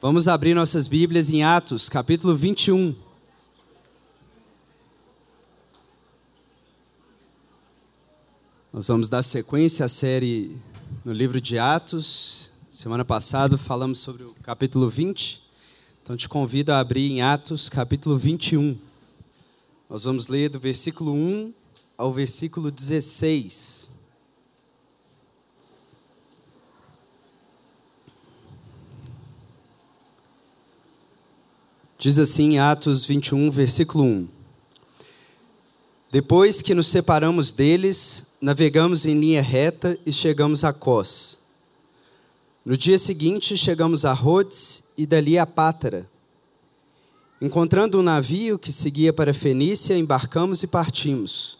Vamos abrir nossas Bíblias em Atos, capítulo 21. Nós vamos dar sequência à série no livro de Atos. Semana passada falamos sobre o capítulo 20. Então te convido a abrir em Atos, capítulo 21. Nós vamos ler do versículo 1 ao versículo 16. Diz assim Atos 21, versículo 1. Depois que nos separamos deles, navegamos em linha reta e chegamos a Cós. No dia seguinte, chegamos a Rhodes e dali a Pátara. Encontrando um navio que seguia para Fenícia, embarcamos e partimos.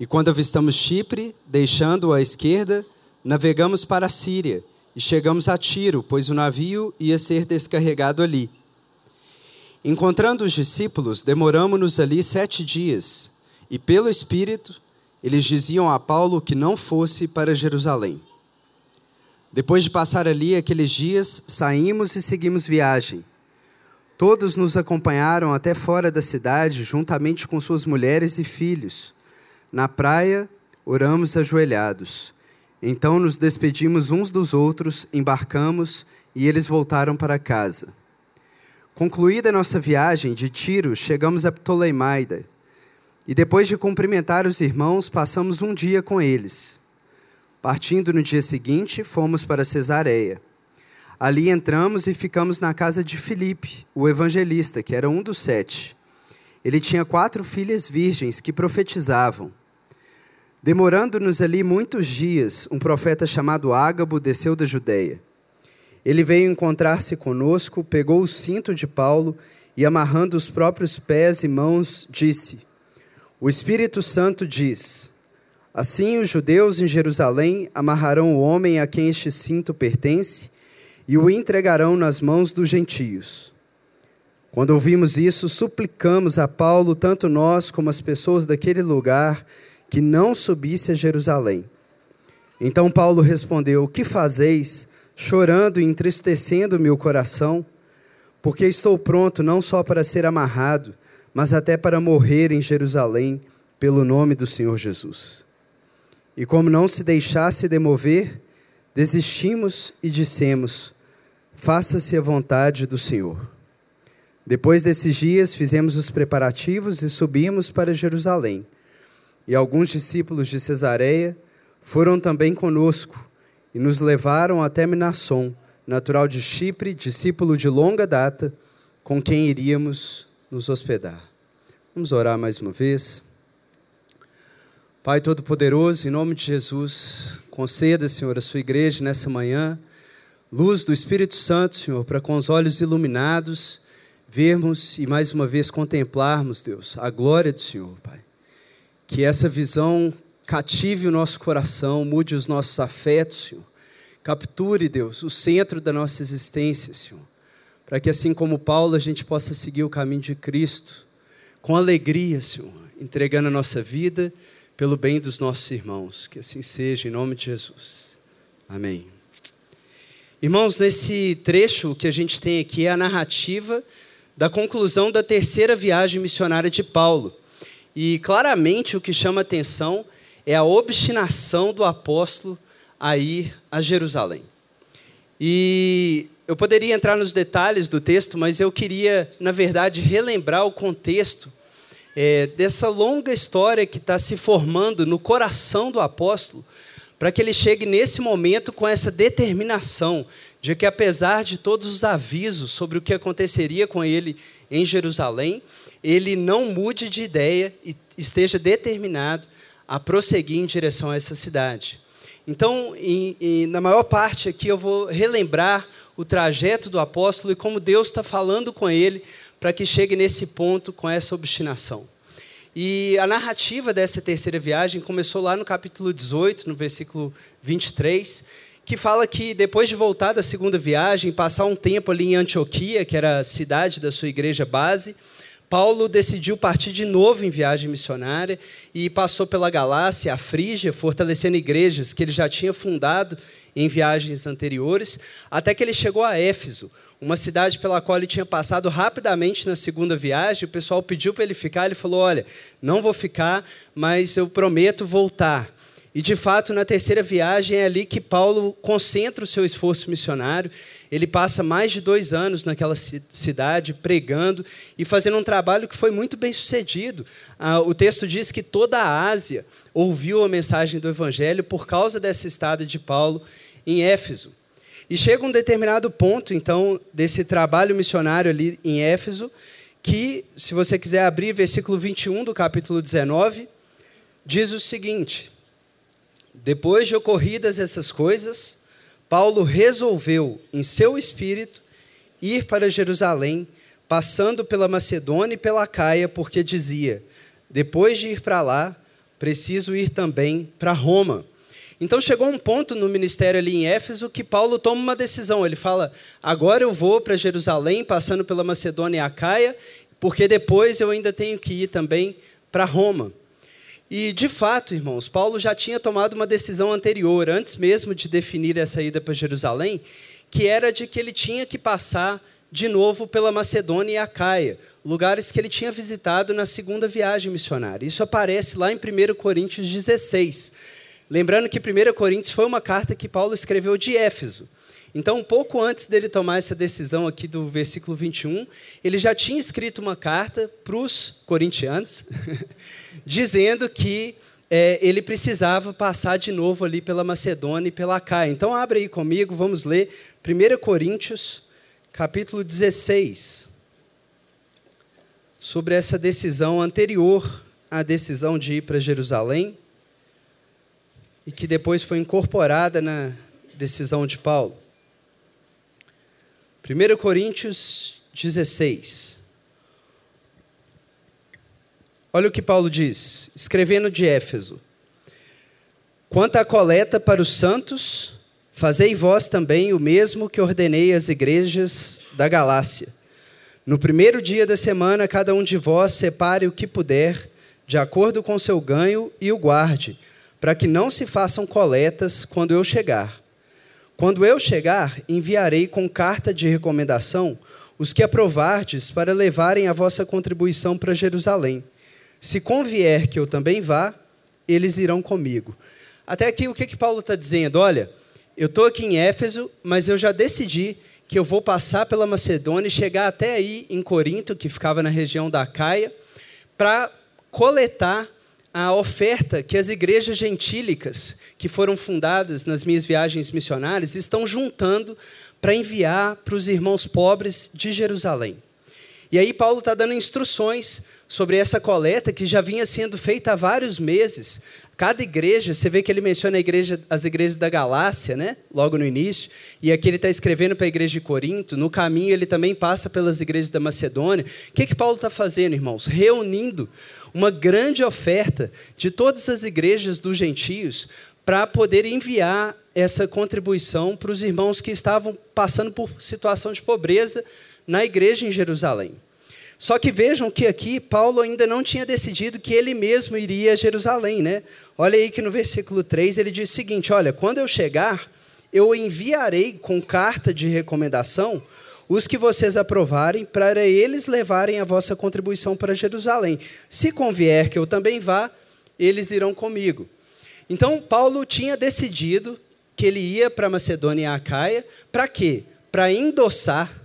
E quando avistamos Chipre, deixando-o à esquerda, navegamos para a Síria e chegamos a Tiro, pois o navio ia ser descarregado ali. Encontrando os discípulos, demoramos-nos ali sete dias, e pelo Espírito, eles diziam a Paulo que não fosse para Jerusalém. Depois de passar ali aqueles dias, saímos e seguimos viagem. Todos nos acompanharam até fora da cidade, juntamente com suas mulheres e filhos. Na praia, oramos ajoelhados. Então nos despedimos uns dos outros, embarcamos e eles voltaram para casa. Concluída a nossa viagem de Tiro, chegamos a Ptolemaida. E depois de cumprimentar os irmãos, passamos um dia com eles. Partindo no dia seguinte, fomos para Cesareia. Ali entramos e ficamos na casa de Filipe, o evangelista, que era um dos sete. Ele tinha quatro filhas virgens que profetizavam. Demorando-nos ali muitos dias, um profeta chamado Ágabo desceu da Judéia. Ele veio encontrar-se conosco, pegou o cinto de Paulo e, amarrando os próprios pés e mãos, disse: O Espírito Santo diz: Assim os judeus em Jerusalém amarrarão o homem a quem este cinto pertence e o entregarão nas mãos dos gentios. Quando ouvimos isso, suplicamos a Paulo, tanto nós como as pessoas daquele lugar, que não subisse a Jerusalém. Então Paulo respondeu: que fazeis? Chorando e entristecendo meu coração, porque estou pronto não só para ser amarrado, mas até para morrer em Jerusalém pelo nome do Senhor Jesus. E como não se deixasse demover, desistimos e dissemos: Faça-se a vontade do Senhor. Depois desses dias, fizemos os preparativos e subimos para Jerusalém. E alguns discípulos de Cesareia foram também conosco e nos levaram até Minasson, natural de Chipre, discípulo de longa data, com quem iríamos nos hospedar. Vamos orar mais uma vez. Pai Todo-Poderoso, em nome de Jesus, conceda, Senhor, a sua igreja nessa manhã, luz do Espírito Santo, Senhor, para com os olhos iluminados, vermos e mais uma vez contemplarmos, Deus, a glória do Senhor, Pai. Que essa visão cative o nosso coração, mude os nossos afetos, Senhor. Capture, Deus, o centro da nossa existência, Senhor. Para que assim como Paulo, a gente possa seguir o caminho de Cristo com alegria, Senhor, entregando a nossa vida pelo bem dos nossos irmãos. Que assim seja, em nome de Jesus. Amém. Irmãos, nesse trecho que a gente tem aqui é a narrativa da conclusão da terceira viagem missionária de Paulo. E claramente o que chama atenção é a obstinação do apóstolo a ir a Jerusalém. E eu poderia entrar nos detalhes do texto, mas eu queria, na verdade, relembrar o contexto é, dessa longa história que está se formando no coração do apóstolo, para que ele chegue nesse momento com essa determinação de que, apesar de todos os avisos sobre o que aconteceria com ele em Jerusalém, ele não mude de ideia e esteja determinado a prosseguir em direção a essa cidade. Então, em, em, na maior parte aqui, eu vou relembrar o trajeto do apóstolo e como Deus está falando com ele para que chegue nesse ponto com essa obstinação. E a narrativa dessa terceira viagem começou lá no capítulo 18, no versículo 23, que fala que depois de voltar da segunda viagem, passar um tempo ali em Antioquia, que era a cidade da sua igreja base, Paulo decidiu partir de novo em viagem missionária e passou pela Galácia, a Frígia, fortalecendo igrejas que ele já tinha fundado em viagens anteriores, até que ele chegou a Éfeso, uma cidade pela qual ele tinha passado rapidamente na segunda viagem. O pessoal pediu para ele ficar, ele falou: Olha, não vou ficar, mas eu prometo voltar. E de fato, na terceira viagem é ali que Paulo concentra o seu esforço missionário. Ele passa mais de dois anos naquela cidade pregando e fazendo um trabalho que foi muito bem sucedido. Ah, o texto diz que toda a Ásia ouviu a mensagem do Evangelho por causa dessa estada de Paulo em Éfeso. E chega um determinado ponto, então, desse trabalho missionário ali em Éfeso, que, se você quiser abrir versículo 21 do capítulo 19, diz o seguinte: Depois de ocorridas essas coisas, Paulo resolveu, em seu espírito, ir para Jerusalém, passando pela Macedônia e pela Caia, porque dizia: Depois de ir para lá, preciso ir também para Roma. Então chegou um ponto no ministério ali em Éfeso que Paulo toma uma decisão. Ele fala: agora eu vou para Jerusalém, passando pela Macedônia e Acaia, porque depois eu ainda tenho que ir também para Roma. E de fato, irmãos, Paulo já tinha tomado uma decisão anterior, antes mesmo de definir essa ida para Jerusalém, que era de que ele tinha que passar de novo pela Macedônia e Acaia, lugares que ele tinha visitado na segunda viagem missionária. Isso aparece lá em 1 Coríntios 16. Lembrando que 1 Coríntios foi uma carta que Paulo escreveu de Éfeso. Então, um pouco antes dele tomar essa decisão aqui do versículo 21, ele já tinha escrito uma carta para os corintianos, dizendo que é, ele precisava passar de novo ali pela Macedônia e pela Caia. Então, abre aí comigo, vamos ler 1 Coríntios, capítulo 16, sobre essa decisão anterior à decisão de ir para Jerusalém e que depois foi incorporada na decisão de Paulo. 1 Coríntios 16. Olha o que Paulo diz, escrevendo de Éfeso: Quanto à coleta para os santos, fazei vós também o mesmo que ordenei às igrejas da Galácia. No primeiro dia da semana, cada um de vós separe o que puder, de acordo com seu ganho, e o guarde para que não se façam coletas quando eu chegar. Quando eu chegar, enviarei com carta de recomendação os que aprovardes para levarem a vossa contribuição para Jerusalém. Se convier que eu também vá, eles irão comigo. Até aqui, o que, que Paulo está dizendo? Olha, eu estou aqui em Éfeso, mas eu já decidi que eu vou passar pela Macedônia e chegar até aí em Corinto, que ficava na região da Caia, para coletar a oferta que as igrejas gentílicas, que foram fundadas nas minhas viagens missionárias, estão juntando para enviar para os irmãos pobres de Jerusalém. E aí Paulo está dando instruções sobre essa coleta que já vinha sendo feita há vários meses. Cada igreja, você vê que ele menciona igreja, as igrejas da Galácia, né? logo no início, e aqui ele está escrevendo para a igreja de Corinto. No caminho, ele também passa pelas igrejas da Macedônia. O que, que Paulo está fazendo, irmãos? Reunindo uma grande oferta de todas as igrejas dos gentios para poder enviar essa contribuição para os irmãos que estavam passando por situação de pobreza na igreja em Jerusalém. Só que vejam que aqui Paulo ainda não tinha decidido que ele mesmo iria a Jerusalém, né? Olha aí que no versículo 3 ele diz o seguinte: Olha, quando eu chegar, eu enviarei com carta de recomendação os que vocês aprovarem, para eles levarem a vossa contribuição para Jerusalém. Se convier que eu também vá, eles irão comigo. Então, Paulo tinha decidido que ele ia para Macedônia e Acaia, para quê? Para endossar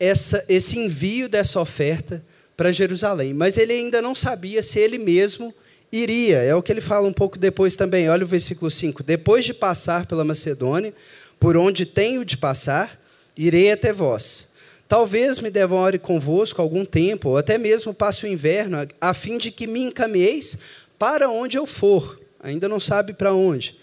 essa, esse envio dessa oferta para Jerusalém. Mas ele ainda não sabia se ele mesmo iria. É o que ele fala um pouco depois também. Olha o versículo 5. Depois de passar pela Macedônia, por onde tenho de passar, irei até vós. Talvez me demore convosco algum tempo, ou até mesmo passe o inverno, a fim de que me encaminheis para onde eu for. Ainda não sabe para onde.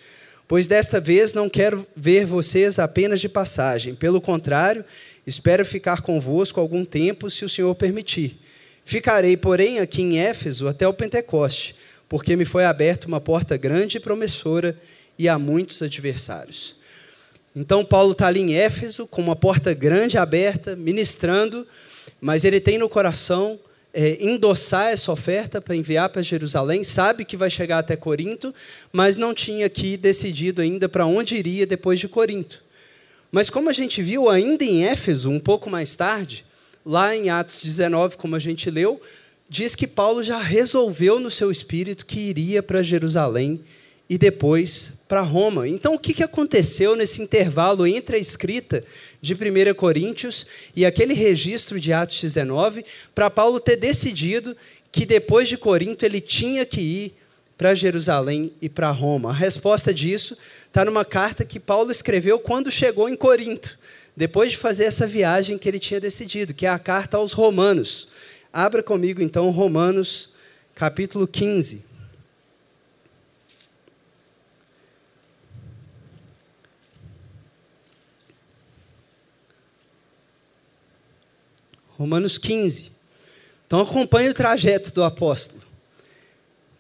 Pois desta vez não quero ver vocês apenas de passagem. Pelo contrário, espero ficar convosco algum tempo, se o Senhor permitir. Ficarei, porém, aqui em Éfeso até o Pentecoste, porque me foi aberta uma porta grande e promissora e há muitos adversários. Então, Paulo está ali em Éfeso, com uma porta grande aberta, ministrando, mas ele tem no coração é, endossar essa oferta para enviar para Jerusalém, sabe que vai chegar até Corinto, mas não tinha aqui decidido ainda para onde iria depois de Corinto. Mas como a gente viu ainda em Éfeso, um pouco mais tarde, lá em Atos 19, como a gente leu, diz que Paulo já resolveu no seu espírito que iria para Jerusalém e depois para Roma. Então, o que aconteceu nesse intervalo entre a escrita de 1 Coríntios e aquele registro de Atos 19, para Paulo ter decidido que depois de Corinto ele tinha que ir para Jerusalém e para Roma? A resposta disso está numa carta que Paulo escreveu quando chegou em Corinto, depois de fazer essa viagem que ele tinha decidido, que é a carta aos Romanos. Abra comigo então Romanos capítulo 15. Romanos 15. Então acompanhe o trajeto do apóstolo.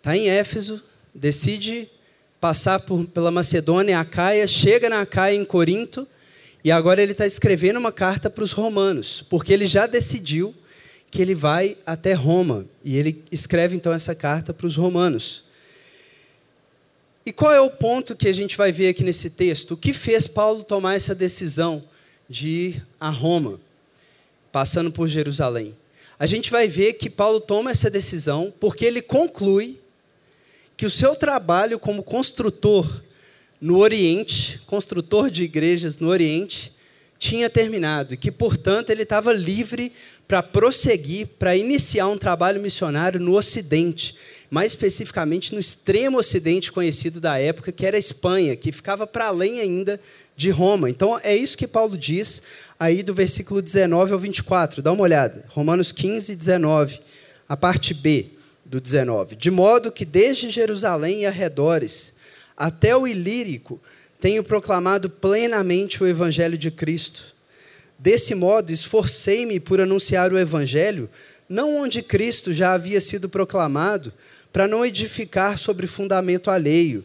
Está em Éfeso, decide passar por, pela Macedônia Acaia, chega na Acaia em Corinto, e agora ele está escrevendo uma carta para os romanos, porque ele já decidiu que ele vai até Roma. E ele escreve então essa carta para os romanos. E qual é o ponto que a gente vai ver aqui nesse texto? O que fez Paulo tomar essa decisão de ir a Roma? passando por Jerusalém. A gente vai ver que Paulo toma essa decisão porque ele conclui que o seu trabalho como construtor no Oriente, construtor de igrejas no Oriente, tinha terminado e que, portanto, ele estava livre para prosseguir, para iniciar um trabalho missionário no Ocidente, mais especificamente no extremo Ocidente conhecido da época, que era a Espanha, que ficava para além ainda de Roma. Então, é isso que Paulo diz aí do versículo 19 ao 24. Dá uma olhada. Romanos 15, 19, a parte B do 19. De modo que desde Jerusalém e arredores até o Ilírico tenho proclamado plenamente o evangelho de Cristo. Desse modo, esforcei-me por anunciar o evangelho, não onde Cristo já havia sido proclamado, para não edificar sobre fundamento alheio.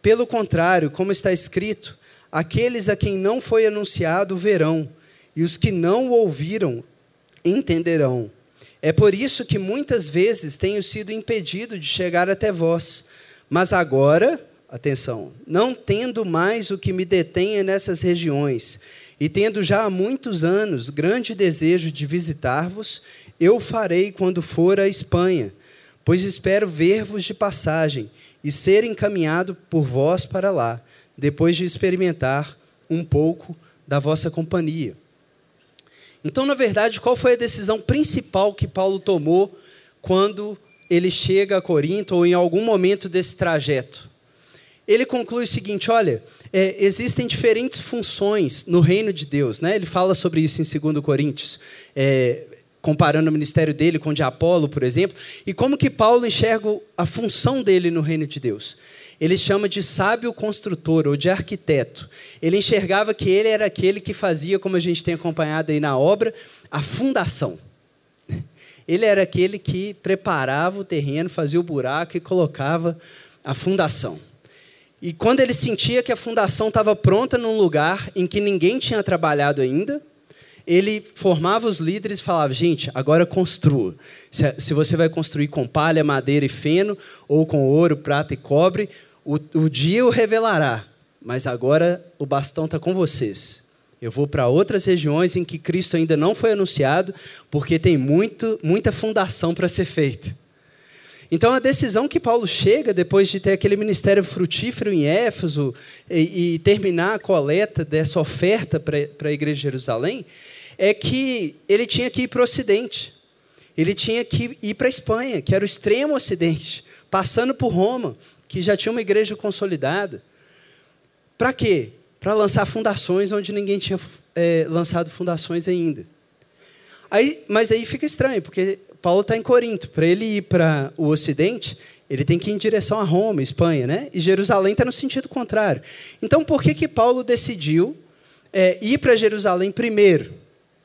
Pelo contrário, como está escrito, aqueles a quem não foi anunciado verão e os que não o ouviram entenderão. É por isso que muitas vezes tenho sido impedido de chegar até vós. Mas agora, atenção, não tendo mais o que me detenha nessas regiões, e tendo já há muitos anos grande desejo de visitar-vos, eu farei quando for à Espanha, pois espero ver-vos de passagem e ser encaminhado por vós para lá, depois de experimentar um pouco da vossa companhia. Então, na verdade, qual foi a decisão principal que Paulo tomou quando ele chega a Corinto ou em algum momento desse trajeto? Ele conclui o seguinte: olha, é, existem diferentes funções no reino de Deus. Né? Ele fala sobre isso em 2 Coríntios, é, comparando o ministério dele com o de Apolo, por exemplo, e como que Paulo enxerga a função dele no reino de Deus ele chama de sábio construtor ou de arquiteto. Ele enxergava que ele era aquele que fazia, como a gente tem acompanhado aí na obra, a fundação. Ele era aquele que preparava o terreno, fazia o buraco e colocava a fundação. E quando ele sentia que a fundação estava pronta num lugar em que ninguém tinha trabalhado ainda, ele formava os líderes e falava: gente, agora construa. Se, você vai construir com palha, madeira e feno, ou com ouro, prata e cobre, o, o dia o revelará, mas agora o bastão está com vocês. Eu vou para outras regiões em que Cristo ainda não foi anunciado, porque tem muito, muita fundação para ser feita. Então, a decisão que Paulo chega, depois de ter aquele ministério frutífero em Éfeso e, e terminar a coleta dessa oferta para a igreja de Jerusalém, é que ele tinha que ir para o Ocidente. Ele tinha que ir para a Espanha, que era o extremo Ocidente, passando por Roma, que já tinha uma igreja consolidada. Para quê? Para lançar fundações onde ninguém tinha é, lançado fundações ainda. Aí, mas aí fica estranho, porque Paulo está em Corinto. Para ele ir para o Ocidente, ele tem que ir em direção a Roma, Espanha, né? E Jerusalém está no sentido contrário. Então, por que que Paulo decidiu é, ir para Jerusalém primeiro?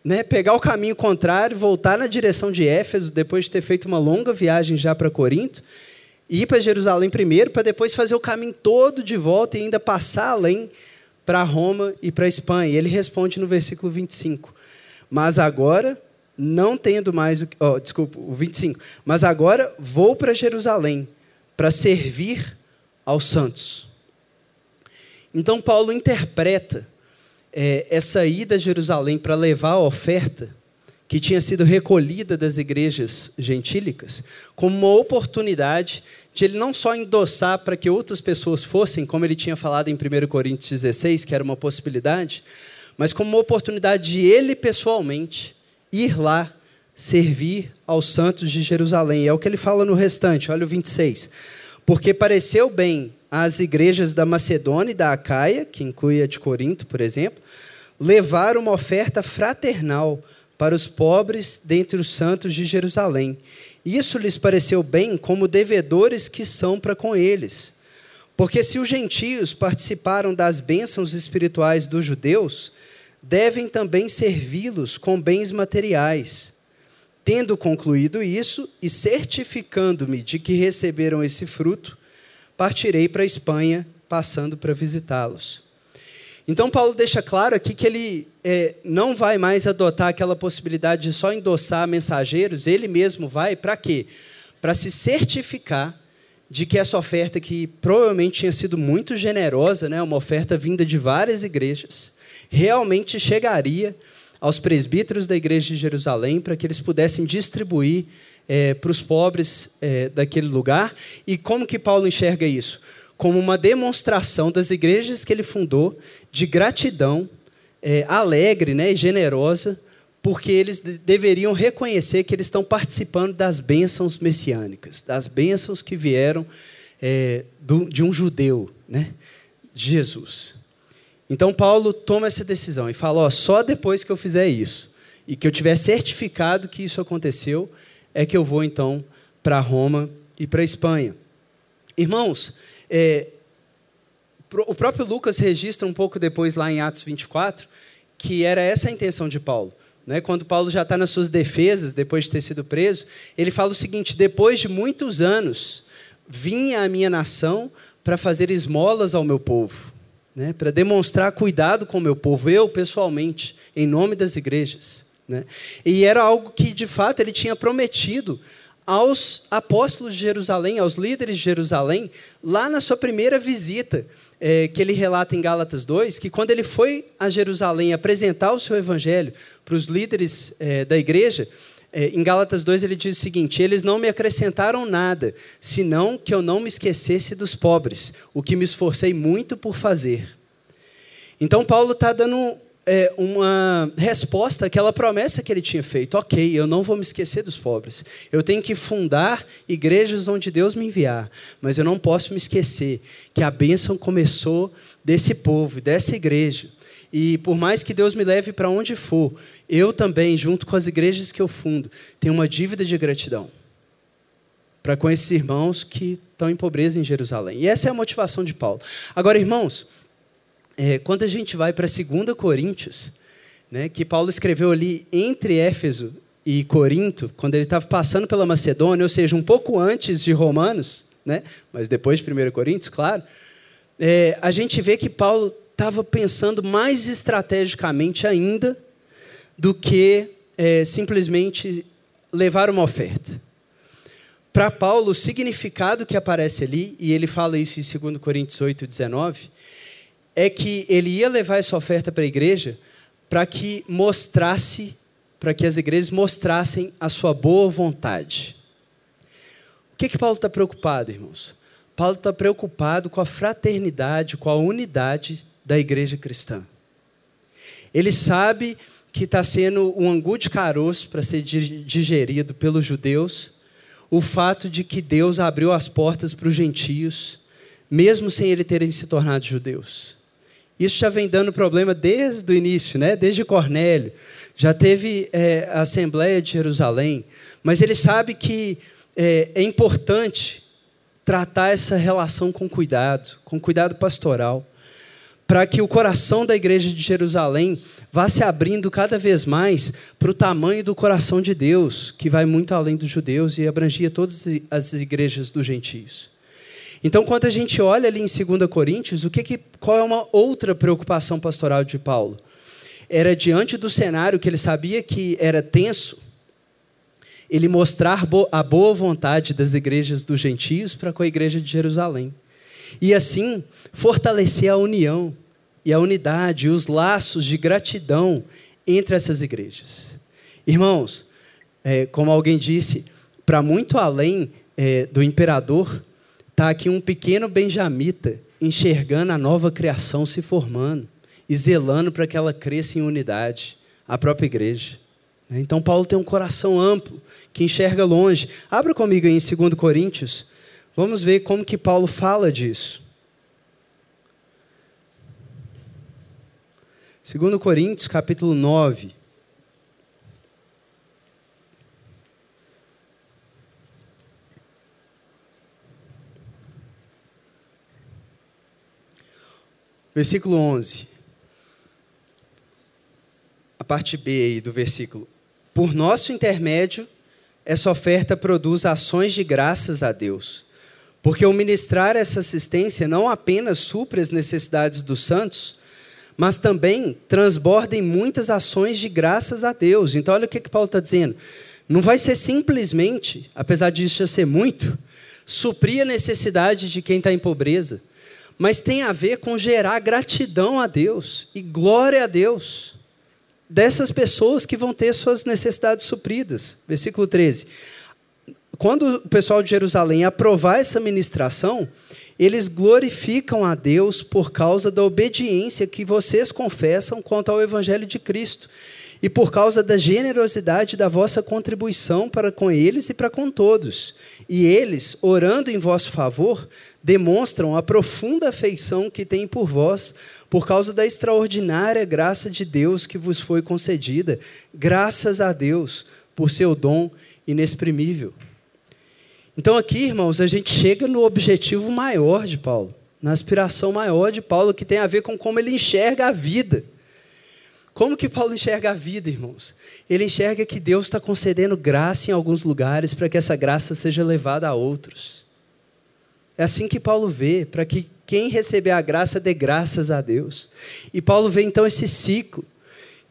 Né? Pegar o caminho contrário, voltar na direção de Éfeso, depois de ter feito uma longa viagem já para Corinto, ir para Jerusalém primeiro, para depois fazer o caminho todo de volta e ainda passar além para Roma e para a Espanha. E ele responde no versículo 25: Mas agora não tendo mais o oh, desculpa, o 25. Mas agora vou para Jerusalém para servir aos santos. Então Paulo interpreta é, essa ida a Jerusalém para levar a oferta que tinha sido recolhida das igrejas gentílicas, como uma oportunidade de ele não só endossar para que outras pessoas fossem, como ele tinha falado em 1 Coríntios 16, que era uma possibilidade, mas como uma oportunidade de ele pessoalmente ir lá servir aos santos de Jerusalém. É o que ele fala no restante, olha o 26. Porque pareceu bem às igrejas da Macedônia e da Acaia, que inclui a de Corinto, por exemplo, levar uma oferta fraternal para os pobres dentre os santos de Jerusalém. Isso lhes pareceu bem como devedores que são para com eles. Porque se os gentios participaram das bênçãos espirituais dos judeus, devem também servi-los com bens materiais. Tendo concluído isso e certificando-me de que receberam esse fruto, partirei para a Espanha, passando para visitá-los. Então, Paulo deixa claro aqui que ele é, não vai mais adotar aquela possibilidade de só endossar mensageiros, ele mesmo vai para quê? Para se certificar de que essa oferta, que provavelmente tinha sido muito generosa, né, uma oferta vinda de várias igrejas, realmente chegaria aos presbíteros da igreja de Jerusalém para que eles pudessem distribuir é, para os pobres é, daquele lugar. E como que Paulo enxerga isso? Como uma demonstração das igrejas que ele fundou de gratidão é, alegre né, e generosa, porque eles deveriam reconhecer que eles estão participando das bênçãos messiânicas, das bênçãos que vieram é, do, de um judeu, né, de Jesus. Então Paulo toma essa decisão e fala: ó, só depois que eu fizer isso e que eu tiver certificado que isso aconteceu, é que eu vou então para Roma e para Espanha. Irmãos, é, o próprio Lucas registra um pouco depois, lá em Atos 24, que era essa a intenção de Paulo. Né? Quando Paulo já está nas suas defesas, depois de ter sido preso, ele fala o seguinte: depois de muitos anos, vinha a minha nação para fazer esmolas ao meu povo, né? para demonstrar cuidado com o meu povo, eu pessoalmente, em nome das igrejas. Né? E era algo que, de fato, ele tinha prometido aos apóstolos de Jerusalém, aos líderes de Jerusalém, lá na sua primeira visita, é, que ele relata em Gálatas 2, que quando ele foi a Jerusalém apresentar o seu evangelho para os líderes é, da igreja, é, em Gálatas 2 ele diz o seguinte: Eles não me acrescentaram nada, senão que eu não me esquecesse dos pobres, o que me esforcei muito por fazer. Então, Paulo está dando é, uma resposta àquela promessa que ele tinha feito. Ok, eu não vou me esquecer dos pobres. Eu tenho que fundar igrejas onde Deus me enviar. Mas eu não posso me esquecer que a bênção começou desse povo, dessa igreja. E por mais que Deus me leve para onde for, eu também, junto com as igrejas que eu fundo, tenho uma dívida de gratidão para com esses irmãos que estão em pobreza em Jerusalém. E essa é a motivação de Paulo. Agora, irmãos, é, quando a gente vai para 2 Coríntios, né, que Paulo escreveu ali entre Éfeso e Corinto, quando ele estava passando pela Macedônia, ou seja, um pouco antes de Romanos, né, mas depois de 1 Coríntios, claro, é, a gente vê que Paulo estava pensando mais estrategicamente ainda do que é, simplesmente levar uma oferta. Para Paulo, o significado que aparece ali, e ele fala isso em 2 Coríntios 8, 19, é que ele ia levar essa oferta para a igreja para que mostrasse, para que as igrejas mostrassem a sua boa vontade. O que, que Paulo está preocupado, irmãos? Paulo está preocupado com a fraternidade, com a unidade da igreja cristã. Ele sabe que está sendo um angu de caroço para ser digerido pelos judeus, o fato de que Deus abriu as portas para os gentios, mesmo sem eles terem se tornado judeus. Isso já vem dando problema desde o início, né? desde Cornélio. Já teve é, a Assembleia de Jerusalém. Mas ele sabe que é, é importante tratar essa relação com cuidado, com cuidado pastoral, para que o coração da igreja de Jerusalém vá se abrindo cada vez mais para o tamanho do coração de Deus, que vai muito além dos judeus e abrangia todas as igrejas dos gentios. Então, quando a gente olha ali em 2 Coríntios, o que, que, qual é uma outra preocupação pastoral de Paulo? Era diante do cenário que ele sabia que era tenso, ele mostrar a boa vontade das igrejas dos gentios para com a igreja de Jerusalém. E assim, fortalecer a união e a unidade e os laços de gratidão entre essas igrejas. Irmãos, é, como alguém disse, para muito além é, do imperador, está aqui um pequeno benjamita enxergando a nova criação se formando e zelando para que ela cresça em unidade, a própria igreja. Então, Paulo tem um coração amplo, que enxerga longe. Abra comigo em 2 Coríntios, vamos ver como que Paulo fala disso. 2 Coríntios, capítulo 9. Versículo 11. A parte B aí do versículo. Por nosso intermédio, essa oferta produz ações de graças a Deus. Porque o ministrar essa assistência não apenas supre as necessidades dos santos, mas também transborda em muitas ações de graças a Deus. Então, olha o que, que Paulo está dizendo. Não vai ser simplesmente, apesar disso já ser muito, suprir a necessidade de quem está em pobreza, mas tem a ver com gerar gratidão a Deus e glória a Deus dessas pessoas que vão ter suas necessidades supridas. Versículo 13. Quando o pessoal de Jerusalém aprovar essa ministração, eles glorificam a Deus por causa da obediência que vocês confessam quanto ao Evangelho de Cristo e por causa da generosidade da vossa contribuição para com eles e para com todos. E eles, orando em vosso favor, demonstram a profunda afeição que têm por vós, por causa da extraordinária graça de Deus que vos foi concedida. Graças a Deus por seu dom inexprimível. Então, aqui, irmãos, a gente chega no objetivo maior de Paulo, na aspiração maior de Paulo, que tem a ver com como ele enxerga a vida. Como que Paulo enxerga a vida, irmãos? Ele enxerga que Deus está concedendo graça em alguns lugares para que essa graça seja levada a outros. É assim que Paulo vê, para que quem receber a graça dê graças a Deus. E Paulo vê então esse ciclo,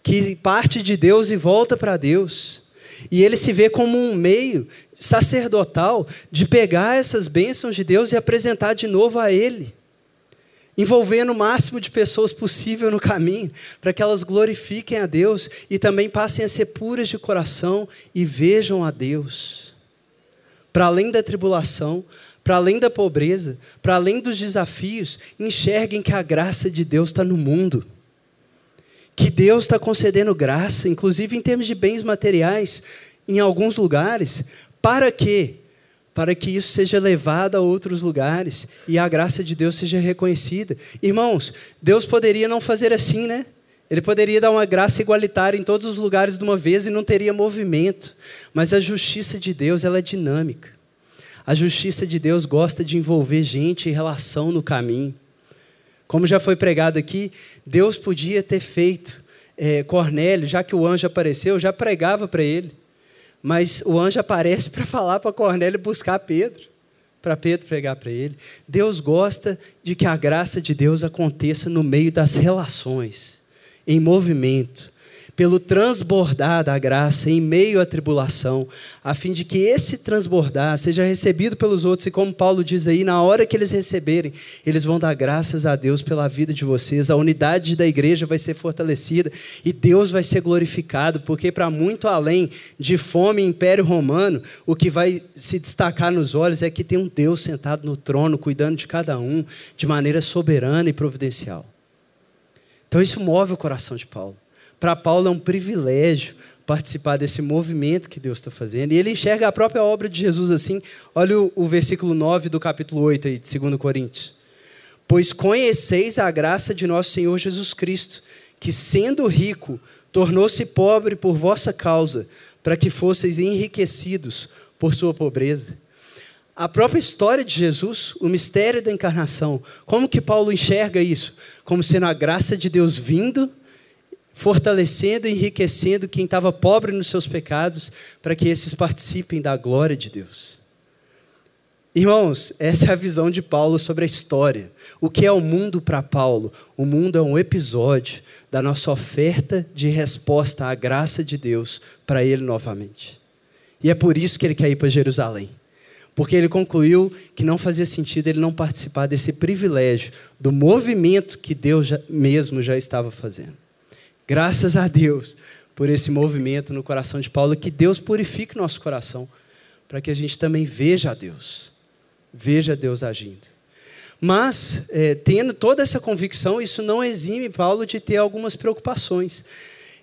que parte de Deus e volta para Deus. E ele se vê como um meio sacerdotal de pegar essas bênçãos de Deus e apresentar de novo a Ele envolvendo o máximo de pessoas possível no caminho, para que elas glorifiquem a Deus e também passem a ser puras de coração e vejam a Deus. Para além da tribulação, para além da pobreza, para além dos desafios, enxerguem que a graça de Deus está no mundo. Que Deus está concedendo graça, inclusive em termos de bens materiais, em alguns lugares, para quê? Para que isso seja levado a outros lugares e a graça de Deus seja reconhecida. Irmãos, Deus poderia não fazer assim, né? Ele poderia dar uma graça igualitária em todos os lugares de uma vez e não teria movimento. Mas a justiça de Deus ela é dinâmica. A justiça de Deus gosta de envolver gente em relação no caminho. Como já foi pregado aqui, Deus podia ter feito é, Cornélio, já que o anjo apareceu, já pregava para ele. Mas o anjo aparece para falar para Cornélio buscar Pedro, para Pedro pregar para ele. Deus gosta de que a graça de Deus aconteça no meio das relações, em movimento pelo transbordar da graça em meio à tribulação, a fim de que esse transbordar seja recebido pelos outros, e como Paulo diz aí, na hora que eles receberem, eles vão dar graças a Deus pela vida de vocês, a unidade da igreja vai ser fortalecida e Deus vai ser glorificado, porque para muito além de fome e império romano, o que vai se destacar nos olhos é que tem um Deus sentado no trono, cuidando de cada um de maneira soberana e providencial. Então isso move o coração de Paulo. Para Paulo é um privilégio participar desse movimento que Deus está fazendo. E ele enxerga a própria obra de Jesus assim. Olha o, o versículo 9 do capítulo 8 aí, de 2 Coríntios. Pois conheceis a graça de nosso Senhor Jesus Cristo, que sendo rico, tornou-se pobre por vossa causa, para que fosseis enriquecidos por sua pobreza. A própria história de Jesus, o mistério da encarnação, como que Paulo enxerga isso? Como sendo a graça de Deus vindo fortalecendo e enriquecendo quem estava pobre nos seus pecados, para que esses participem da glória de Deus. Irmãos, essa é a visão de Paulo sobre a história. O que é o mundo para Paulo? O mundo é um episódio da nossa oferta de resposta à graça de Deus para ele novamente. E é por isso que ele quer ir para Jerusalém. Porque ele concluiu que não fazia sentido ele não participar desse privilégio, do movimento que Deus já, mesmo já estava fazendo. Graças a Deus por esse movimento no coração de Paulo, que Deus purifique nosso coração, para que a gente também veja a Deus, veja Deus agindo. Mas, é, tendo toda essa convicção, isso não exime Paulo de ter algumas preocupações.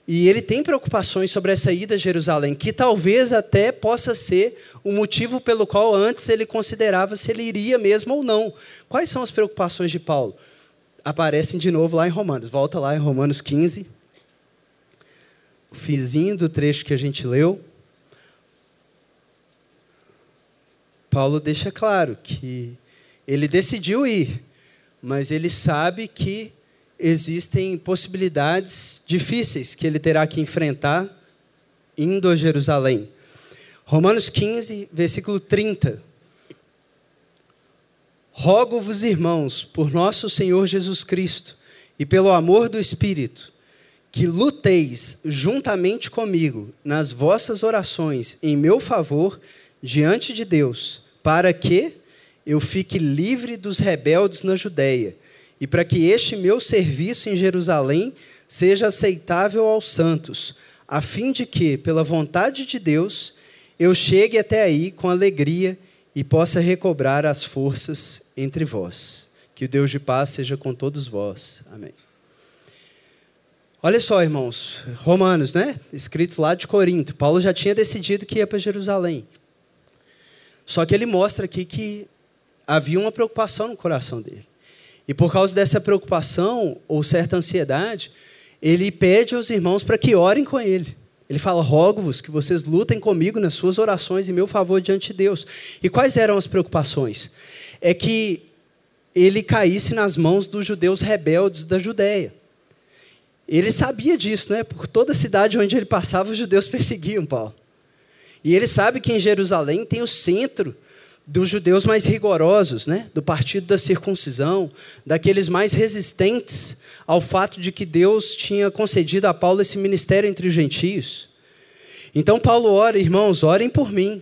E ele tem preocupações sobre essa ida a Jerusalém, que talvez até possa ser o motivo pelo qual antes ele considerava se ele iria mesmo ou não. Quais são as preocupações de Paulo? Aparecem de novo lá em Romanos. Volta lá em Romanos 15. Fizinho do trecho que a gente leu. Paulo deixa claro que ele decidiu ir, mas ele sabe que existem possibilidades difíceis que ele terá que enfrentar indo a Jerusalém. Romanos 15, versículo 30. Rogo-vos, irmãos, por nosso Senhor Jesus Cristo e pelo amor do Espírito, que luteis juntamente comigo nas vossas orações em meu favor diante de Deus, para que eu fique livre dos rebeldes na Judéia, e para que este meu serviço em Jerusalém seja aceitável aos santos, a fim de que, pela vontade de Deus, eu chegue até aí com alegria e possa recobrar as forças entre vós. Que o Deus de paz seja com todos vós. Amém. Olha só, irmãos, Romanos, né? Escrito lá de Corinto. Paulo já tinha decidido que ia para Jerusalém. Só que ele mostra aqui que havia uma preocupação no coração dele. E por causa dessa preocupação ou certa ansiedade, ele pede aos irmãos para que orem com ele. Ele fala: Rogo-vos que vocês lutem comigo nas suas orações em meu favor diante de Deus. E quais eram as preocupações? É que ele caísse nas mãos dos judeus rebeldes da Judéia. Ele sabia disso, né? Por toda a cidade onde ele passava, os judeus perseguiam Paulo. E ele sabe que em Jerusalém tem o centro dos judeus mais rigorosos, né? do partido da circuncisão, daqueles mais resistentes ao fato de que Deus tinha concedido a Paulo esse ministério entre os gentios. Então Paulo ora, irmãos, orem por mim,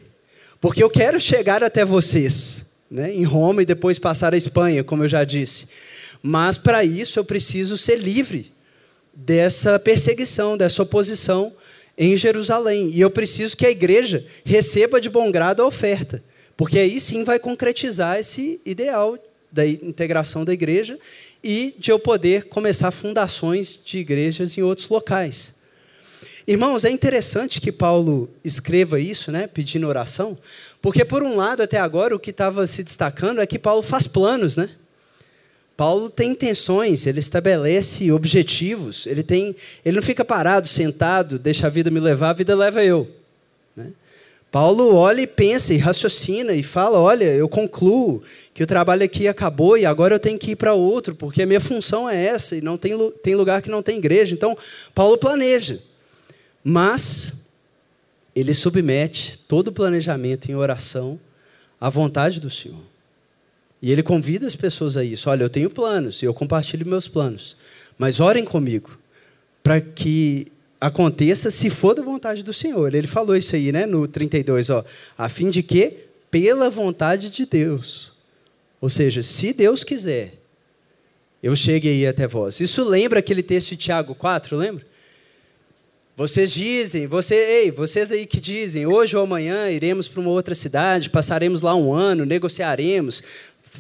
porque eu quero chegar até vocês, né? em Roma e depois passar a Espanha, como eu já disse. Mas para isso eu preciso ser livre dessa perseguição, dessa oposição em Jerusalém. E eu preciso que a igreja receba de bom grado a oferta. Porque aí sim vai concretizar esse ideal da integração da igreja e de eu poder começar fundações de igrejas em outros locais. Irmãos, é interessante que Paulo escreva isso, né, pedindo oração, porque por um lado até agora o que estava se destacando é que Paulo faz planos, né? Paulo tem intenções, ele estabelece objetivos, ele tem, ele não fica parado, sentado, deixa a vida me levar, a vida leva eu. Né? Paulo olha e pensa e raciocina e fala: olha, eu concluo que o trabalho aqui acabou e agora eu tenho que ir para outro, porque a minha função é essa e não tem, tem lugar que não tem igreja. Então, Paulo planeja, mas ele submete todo o planejamento em oração à vontade do Senhor. E ele convida as pessoas a isso: olha, eu tenho planos e eu compartilho meus planos, mas orem comigo para que aconteça se for da vontade do Senhor. Ele falou isso aí, né, no 32, ó, a fim de que pela vontade de Deus. Ou seja, se Deus quiser, eu chegue aí até vós. Isso lembra aquele texto de Tiago 4, lembra? Vocês dizem, você, ei, vocês aí que dizem, hoje ou amanhã iremos para uma outra cidade, passaremos lá um ano, negociaremos,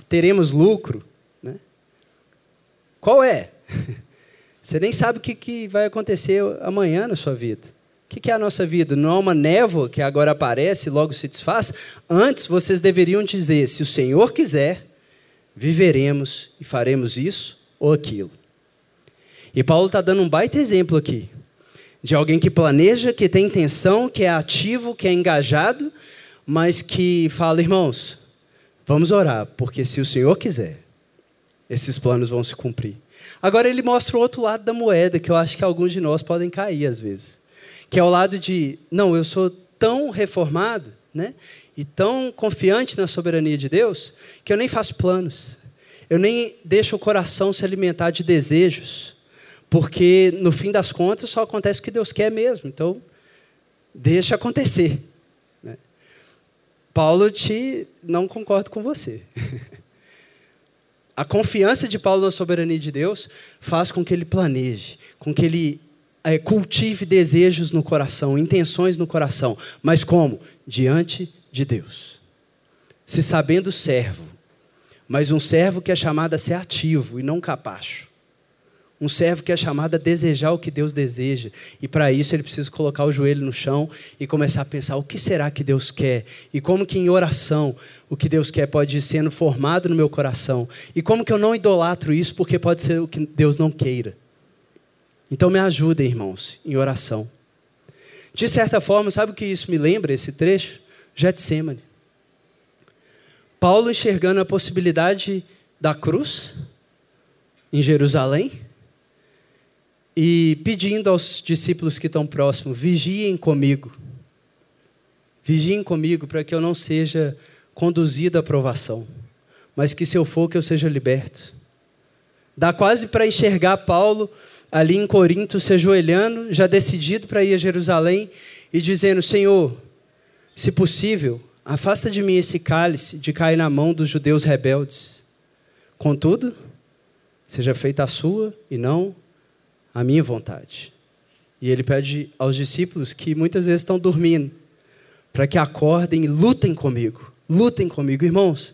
teremos lucro. Né? Qual é? Você nem sabe o que, que vai acontecer amanhã na sua vida. O que, que é a nossa vida? Não é uma névoa que agora aparece e logo se desfaz? Antes vocês deveriam dizer: se o Senhor quiser, viveremos e faremos isso ou aquilo. E Paulo está dando um baita exemplo aqui de alguém que planeja, que tem intenção, que é ativo, que é engajado, mas que fala, irmãos, vamos orar, porque se o Senhor quiser, esses planos vão se cumprir. Agora ele mostra o outro lado da moeda, que eu acho que alguns de nós podem cair às vezes. Que é o lado de, não, eu sou tão reformado, né? E tão confiante na soberania de Deus, que eu nem faço planos. Eu nem deixo o coração se alimentar de desejos. Porque, no fim das contas, só acontece o que Deus quer mesmo. Então, deixa acontecer. Paulo te não concordo com você. A confiança de Paulo na soberania de Deus faz com que ele planeje, com que ele é, cultive desejos no coração, intenções no coração. Mas como? Diante de Deus. Se sabendo servo, mas um servo que é chamado a ser ativo e não capacho. Um servo que é chamado a desejar o que Deus deseja. E para isso ele precisa colocar o joelho no chão e começar a pensar o que será que Deus quer. E como que em oração o que Deus quer pode ir sendo formado no meu coração. E como que eu não idolatro isso porque pode ser o que Deus não queira. Então me ajudem, irmãos, em oração. De certa forma, sabe o que isso me lembra, esse trecho? Getsemane. Paulo enxergando a possibilidade da cruz em Jerusalém e pedindo aos discípulos que estão próximos: vigiem comigo. Vigiem comigo para que eu não seja conduzido à provação, mas que se eu for, que eu seja liberto. Dá quase para enxergar Paulo ali em Corinto se ajoelhando, já decidido para ir a Jerusalém e dizendo: Senhor, se possível, afasta de mim esse cálice de cair na mão dos judeus rebeldes. Contudo, seja feita a sua e não a minha vontade. E ele pede aos discípulos que muitas vezes estão dormindo, para que acordem e lutem comigo. Lutem comigo, irmãos.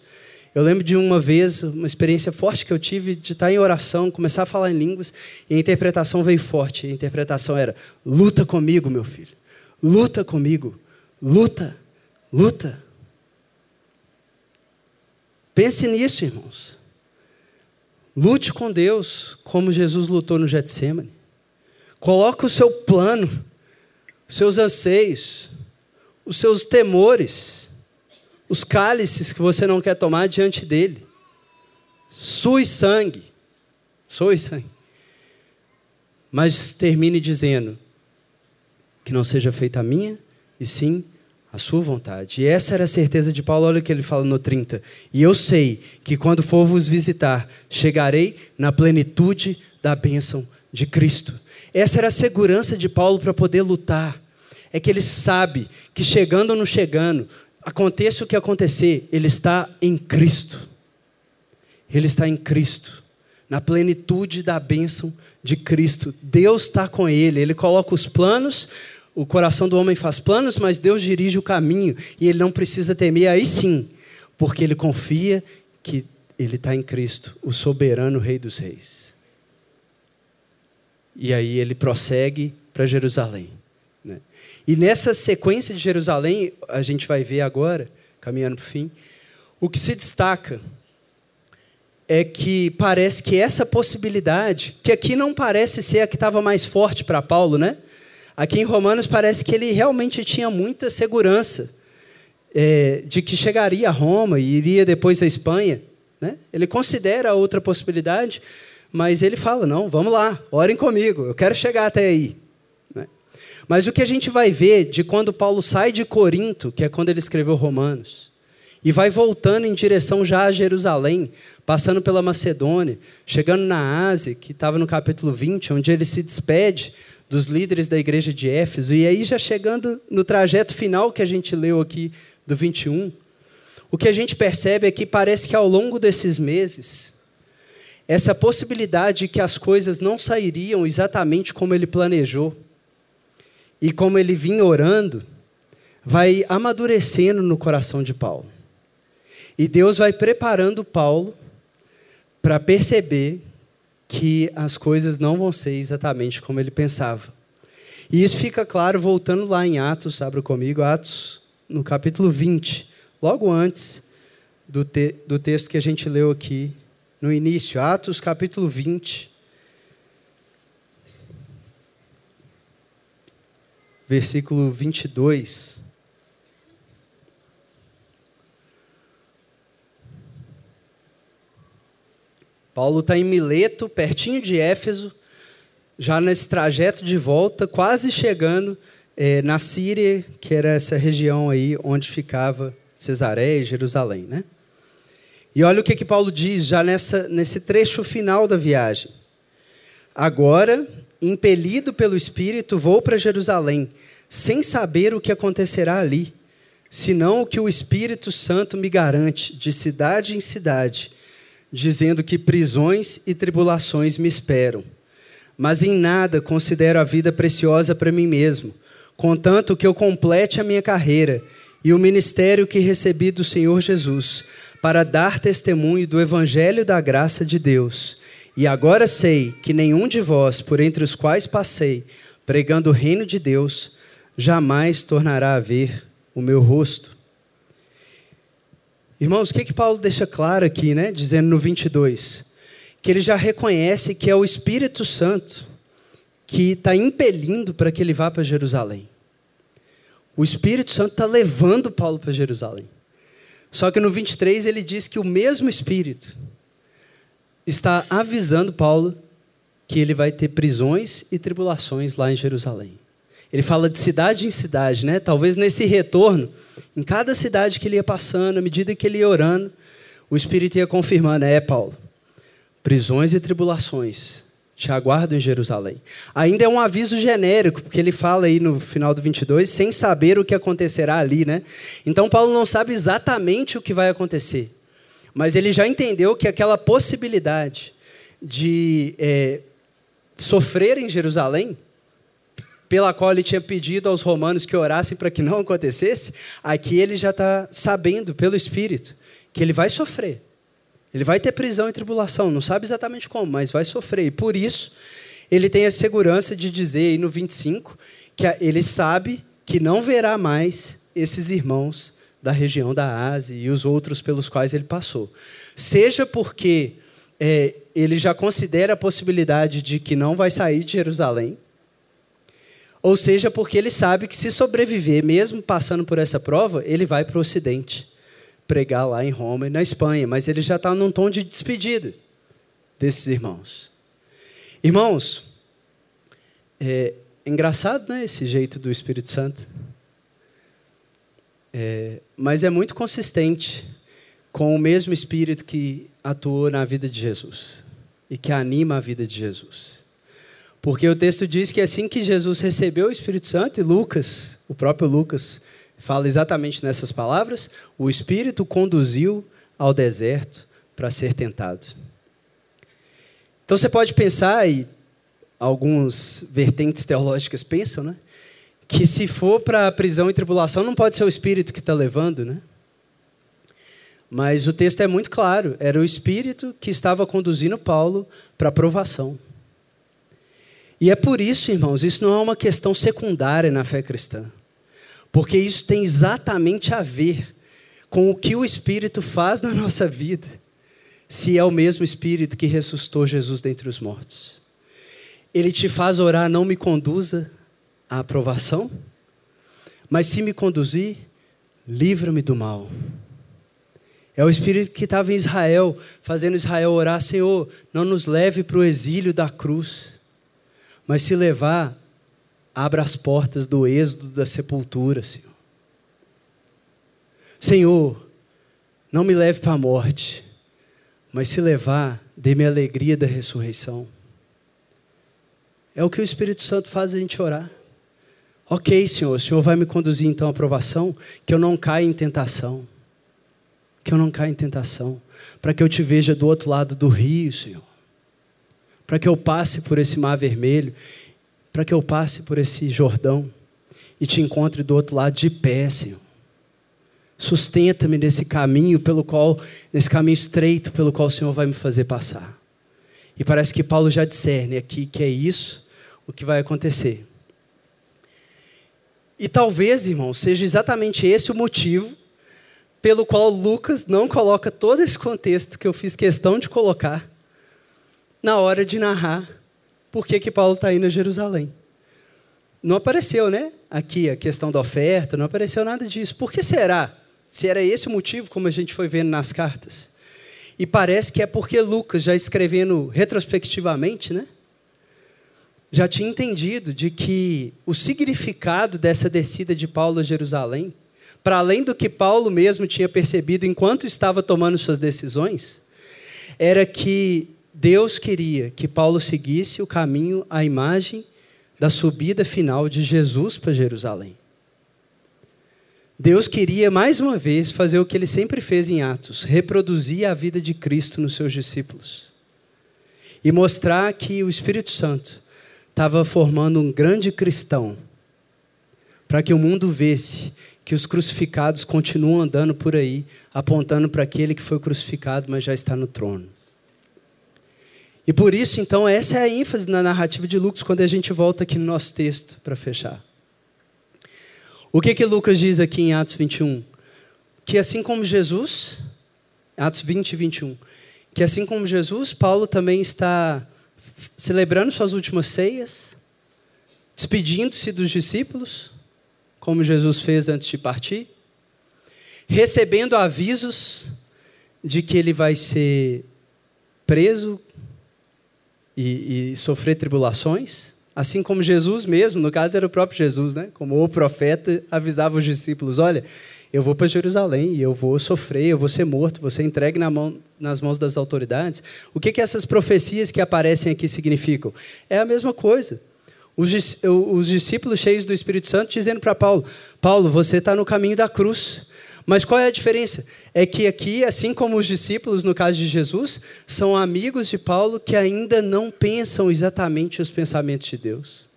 Eu lembro de uma vez, uma experiência forte que eu tive de estar em oração, começar a falar em línguas, e a interpretação veio forte. A interpretação era: luta comigo, meu filho. Luta comigo. Luta. Luta. Pense nisso, irmãos. Lute com Deus, como Jesus lutou no Getsemane. Coloque o seu plano, os seus anseios, os seus temores, os cálices que você não quer tomar diante dele. Sue sangue. Sue sangue. Mas termine dizendo que não seja feita a minha, e sim a sua vontade. E essa era a certeza de Paulo, olha o que ele fala no 30. E eu sei que quando for vos visitar, chegarei na plenitude da bênção de Cristo. Essa era a segurança de Paulo para poder lutar. É que ele sabe que chegando ou não chegando, aconteça o que acontecer, ele está em Cristo. Ele está em Cristo, na plenitude da bênção de Cristo. Deus está com ele, ele coloca os planos, o coração do homem faz planos, mas Deus dirige o caminho e ele não precisa temer, aí sim, porque ele confia que ele está em Cristo, o soberano Rei dos Reis. E aí ele prossegue para Jerusalém. Né? E nessa sequência de Jerusalém, a gente vai ver agora, caminhando para o fim, o que se destaca é que parece que essa possibilidade, que aqui não parece ser a que estava mais forte para Paulo, né? Aqui em Romanos parece que ele realmente tinha muita segurança é, de que chegaria a Roma e iria depois à Espanha. Né? Ele considera outra possibilidade, mas ele fala: não, vamos lá, orem comigo, eu quero chegar até aí. Né? Mas o que a gente vai ver de quando Paulo sai de Corinto, que é quando ele escreveu Romanos, e vai voltando em direção já a Jerusalém, passando pela Macedônia, chegando na Ásia, que estava no capítulo 20, onde ele se despede dos líderes da igreja de Éfeso, e aí já chegando no trajeto final que a gente leu aqui do 21, o que a gente percebe é que parece que ao longo desses meses, essa possibilidade de que as coisas não sairiam exatamente como ele planejou, e como ele vinha orando, vai amadurecendo no coração de Paulo. E Deus vai preparando Paulo para perceber que as coisas não vão ser exatamente como ele pensava. E isso fica claro voltando lá em Atos, abra comigo, Atos, no capítulo 20, logo antes do, te do texto que a gente leu aqui no início. Atos, capítulo 20. Versículo 22. Paulo está em Mileto, pertinho de Éfeso, já nesse trajeto de volta, quase chegando é, na Síria, que era essa região aí onde ficava Cesareia e Jerusalém, né? E olha o que, que Paulo diz já nessa, nesse trecho final da viagem. Agora, impelido pelo Espírito, vou para Jerusalém, sem saber o que acontecerá ali, senão o que o Espírito Santo me garante, de cidade em cidade, dizendo que prisões e tribulações me esperam. Mas em nada considero a vida preciosa para mim mesmo, contanto que eu complete a minha carreira e o ministério que recebi do Senhor Jesus, para dar testemunho do Evangelho da graça de Deus. E agora sei que nenhum de vós, por entre os quais passei, pregando o reino de Deus, jamais tornará a ver o meu rosto. Irmãos, o que, que Paulo deixa claro aqui, né? Dizendo no 22, que ele já reconhece que é o Espírito Santo que está impelindo para que ele vá para Jerusalém. O Espírito Santo está levando Paulo para Jerusalém. Só que no 23 ele diz que o mesmo Espírito está avisando Paulo que ele vai ter prisões e tribulações lá em Jerusalém. Ele fala de cidade em cidade, né? Talvez nesse retorno, em cada cidade que ele ia passando, à medida que ele ia orando, o Espírito ia confirmando: é, Paulo, prisões e tribulações te aguardam em Jerusalém. Ainda é um aviso genérico, porque ele fala aí no final do 22, sem saber o que acontecerá ali, né? Então Paulo não sabe exatamente o que vai acontecer, mas ele já entendeu que aquela possibilidade de é, sofrer em Jerusalém pela qual ele tinha pedido aos romanos que orassem para que não acontecesse, aqui ele já está sabendo pelo Espírito que ele vai sofrer. Ele vai ter prisão e tribulação, não sabe exatamente como, mas vai sofrer. E por isso, ele tem a segurança de dizer aí no 25 que ele sabe que não verá mais esses irmãos da região da Ásia e os outros pelos quais ele passou. Seja porque é, ele já considera a possibilidade de que não vai sair de Jerusalém, ou seja, porque ele sabe que se sobreviver, mesmo passando por essa prova, ele vai para o Ocidente pregar lá em Roma e na Espanha, mas ele já está num tom de despedida desses irmãos. Irmãos, é engraçado, né, esse jeito do Espírito Santo. É, mas é muito consistente com o mesmo Espírito que atuou na vida de Jesus e que anima a vida de Jesus. Porque o texto diz que assim que Jesus recebeu o Espírito Santo, e Lucas, o próprio Lucas, fala exatamente nessas palavras: o Espírito conduziu ao deserto para ser tentado. Então você pode pensar, e alguns vertentes teológicas pensam, né? Que se for para a prisão e tribulação, não pode ser o Espírito que está levando, né? Mas o texto é muito claro: era o Espírito que estava conduzindo Paulo para a provação. E é por isso, irmãos, isso não é uma questão secundária na fé cristã. Porque isso tem exatamente a ver com o que o Espírito faz na nossa vida, se é o mesmo Espírito que ressuscitou Jesus dentre os mortos. Ele te faz orar, não me conduza à aprovação, mas se me conduzir, livra-me do mal. É o Espírito que estava em Israel, fazendo Israel orar: Senhor, não nos leve para o exílio da cruz mas se levar, abra as portas do êxodo da sepultura, Senhor. Senhor, não me leve para a morte, mas se levar, dê-me a alegria da ressurreição. É o que o Espírito Santo faz a gente orar. Ok, Senhor, o Senhor vai me conduzir então à aprovação, que eu não caia em tentação. Que eu não caia em tentação. Para que eu te veja do outro lado do rio, Senhor para que eu passe por esse mar vermelho, para que eu passe por esse Jordão e te encontre do outro lado de pé, Senhor. Sustenta-me nesse caminho pelo qual, nesse caminho estreito pelo qual o Senhor vai me fazer passar. E parece que Paulo já discerne aqui que é isso o que vai acontecer. E talvez, irmão, seja exatamente esse o motivo pelo qual Lucas não coloca todo esse contexto que eu fiz questão de colocar na hora de narrar por que, que Paulo está indo a Jerusalém. Não apareceu, né? Aqui a questão da oferta, não apareceu nada disso. Por que será? Se era esse o motivo, como a gente foi vendo nas cartas. E parece que é porque Lucas, já escrevendo retrospectivamente, né? Já tinha entendido de que o significado dessa descida de Paulo a Jerusalém, para além do que Paulo mesmo tinha percebido enquanto estava tomando suas decisões, era que Deus queria que Paulo seguisse o caminho, a imagem da subida final de Jesus para Jerusalém. Deus queria mais uma vez fazer o que ele sempre fez em Atos: reproduzir a vida de Cristo nos seus discípulos e mostrar que o Espírito Santo estava formando um grande cristão para que o mundo vesse que os crucificados continuam andando por aí, apontando para aquele que foi crucificado, mas já está no trono. E por isso, então, essa é a ênfase na narrativa de Lucas quando a gente volta aqui no nosso texto para fechar. O que que Lucas diz aqui em Atos 21? Que assim como Jesus, Atos 20 e 21, que assim como Jesus, Paulo também está celebrando suas últimas ceias, despedindo-se dos discípulos, como Jesus fez antes de partir, recebendo avisos de que ele vai ser preso e, e sofrer tribulações, Assim como Jesus mesmo, no caso era o próprio Jesus, né? como o profeta, avisava os discípulos: olha, eu vou para Jerusalém e eu vou sofrer, eu vou ser morto, vou ser entregue na mão, nas mãos das autoridades. O que, que essas profecias que aparecem aqui significam? É a mesma coisa. Os, os discípulos cheios do Espírito Santo dizendo para Paulo: Paulo, você está no caminho da cruz. Mas qual é a diferença? É que aqui, assim como os discípulos, no caso de Jesus, são amigos de Paulo que ainda não pensam exatamente os pensamentos de Deus.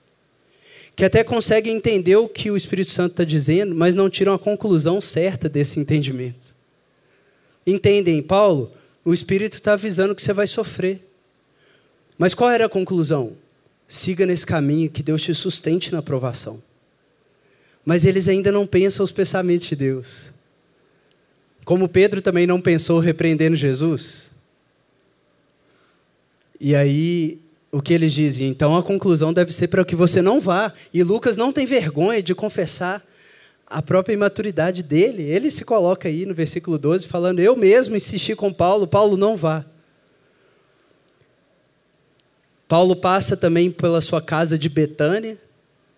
Que até conseguem entender o que o Espírito Santo está dizendo, mas não tiram a conclusão certa desse entendimento. Entendem, Paulo, o Espírito está avisando que você vai sofrer. Mas qual era a conclusão? Siga nesse caminho, que Deus te sustente na provação. Mas eles ainda não pensam os pensamentos de Deus. Como Pedro também não pensou repreendendo Jesus. E aí, o que eles dizem? Então a conclusão deve ser para que você não vá. E Lucas não tem vergonha de confessar a própria imaturidade dele. Ele se coloca aí no versículo 12 falando: Eu mesmo insisti com Paulo, Paulo não vá. Paulo passa também pela sua casa de Betânia.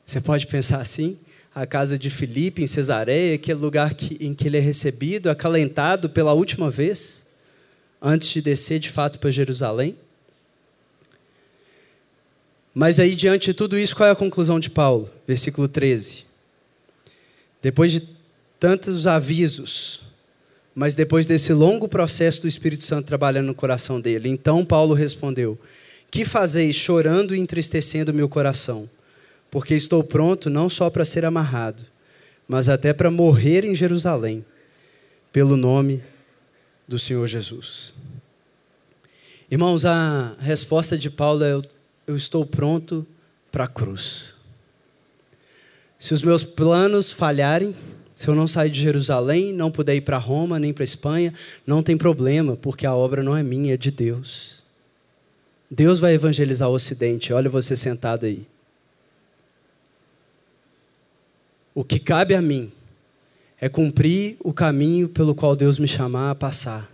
Você pode pensar assim a casa de Filipe, em Cesareia, aquele lugar que, em que ele é recebido, acalentado pela última vez, antes de descer de fato para Jerusalém. Mas aí, diante de tudo isso, qual é a conclusão de Paulo? Versículo 13. Depois de tantos avisos, mas depois desse longo processo do Espírito Santo trabalhando no coração dele, então Paulo respondeu: Que fazeis chorando e entristecendo meu coração? Porque estou pronto não só para ser amarrado, mas até para morrer em Jerusalém, pelo nome do Senhor Jesus. Irmãos, a resposta de Paulo é: eu estou pronto para a cruz. Se os meus planos falharem, se eu não sair de Jerusalém, não puder ir para Roma nem para Espanha, não tem problema, porque a obra não é minha, é de Deus. Deus vai evangelizar o Ocidente. Olha você sentado aí. O que cabe a mim é cumprir o caminho pelo qual Deus me chamar a passar.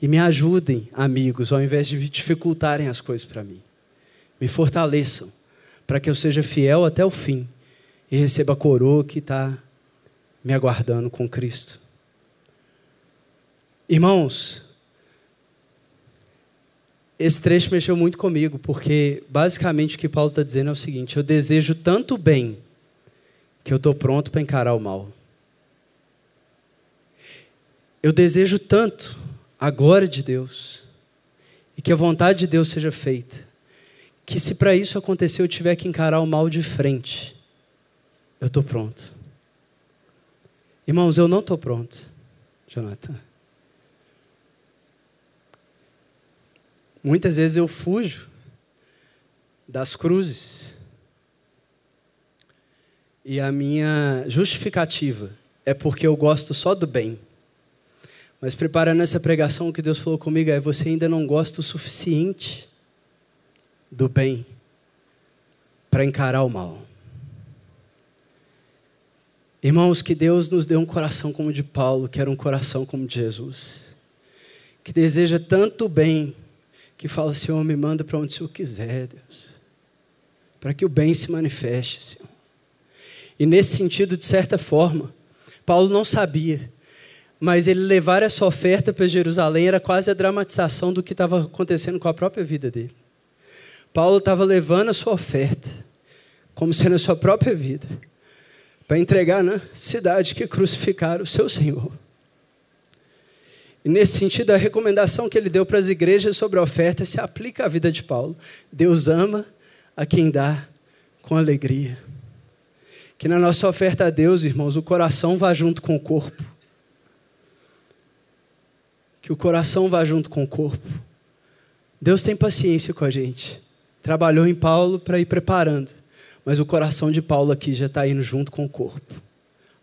E me ajudem, amigos, ao invés de dificultarem as coisas para mim. Me fortaleçam para que eu seja fiel até o fim e receba a coroa que está me aguardando com Cristo. Irmãos, esse trecho mexeu muito comigo, porque basicamente o que Paulo está dizendo é o seguinte: eu desejo tanto bem que eu estou pronto para encarar o mal. Eu desejo tanto a glória de Deus e que a vontade de Deus seja feita, que se para isso acontecer eu tiver que encarar o mal de frente, eu estou pronto. Irmãos, eu não estou pronto, Jonathan. Muitas vezes eu fujo das cruzes. E a minha justificativa é porque eu gosto só do bem. Mas preparando essa pregação, o que Deus falou comigo é: você ainda não gosta o suficiente do bem para encarar o mal. Irmãos, que Deus nos dê um coração como o de Paulo, que era um coração como o de Jesus, que deseja tanto bem, que fala: Senhor, me manda para onde o Senhor quiser, Deus, para que o bem se manifeste, Senhor. E nesse sentido, de certa forma, Paulo não sabia, mas ele levar essa oferta para Jerusalém era quase a dramatização do que estava acontecendo com a própria vida dele. Paulo estava levando a sua oferta, como sendo a sua própria vida, para entregar na cidade que crucificaram o seu Senhor. E nesse sentido, a recomendação que ele deu para as igrejas sobre a oferta se aplica à vida de Paulo. Deus ama a quem dá com alegria. Que na nossa oferta a Deus, irmãos, o coração vá junto com o corpo. Que o coração vá junto com o corpo. Deus tem paciência com a gente. Trabalhou em Paulo para ir preparando. Mas o coração de Paulo aqui já está indo junto com o corpo.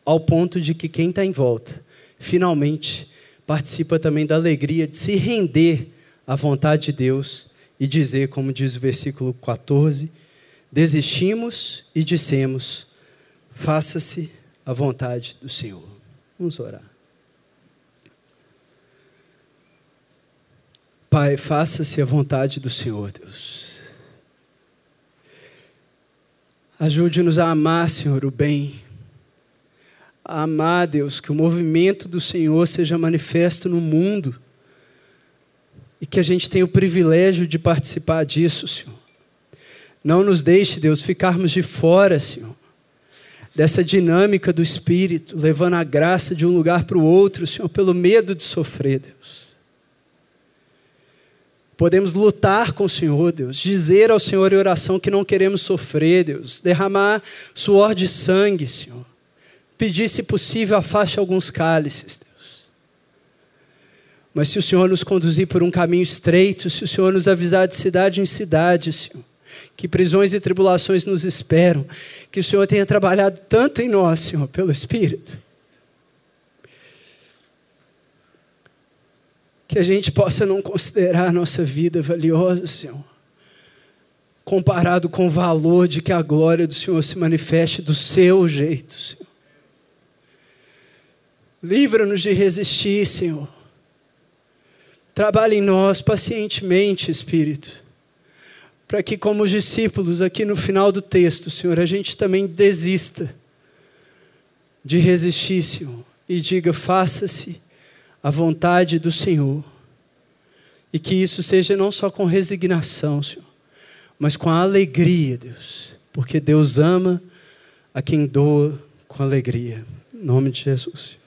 Ao ponto de que quem está em volta, finalmente, participa também da alegria de se render à vontade de Deus e dizer, como diz o versículo 14: desistimos e dissemos Faça-se a vontade do Senhor. Vamos orar. Pai, faça-se a vontade do Senhor, Deus. Ajude-nos a amar, Senhor, o bem. A amar, Deus, que o movimento do Senhor seja manifesto no mundo e que a gente tenha o privilégio de participar disso, Senhor. Não nos deixe, Deus, ficarmos de fora, Senhor dessa dinâmica do Espírito, levando a graça de um lugar para o outro, Senhor, pelo medo de sofrer, Deus. Podemos lutar com o Senhor, Deus, dizer ao Senhor em oração que não queremos sofrer, Deus, derramar suor de sangue, Senhor. Pedir, se possível, afaste alguns cálices, Deus. Mas se o Senhor nos conduzir por um caminho estreito, se o Senhor nos avisar de cidade em cidade, Senhor, que prisões e tribulações nos esperam, que o Senhor tenha trabalhado tanto em nós, Senhor, pelo Espírito. Que a gente possa não considerar a nossa vida valiosa, Senhor, comparado com o valor de que a glória do Senhor se manifeste do seu jeito, Senhor. Livra-nos de resistir, Senhor. Trabalhe em nós pacientemente, Espírito para que, como os discípulos, aqui no final do texto, Senhor, a gente também desista de resistir, Senhor, e diga: faça-se a vontade do Senhor. E que isso seja não só com resignação, Senhor, mas com alegria, Deus, porque Deus ama a quem doa com alegria. Em nome de Jesus.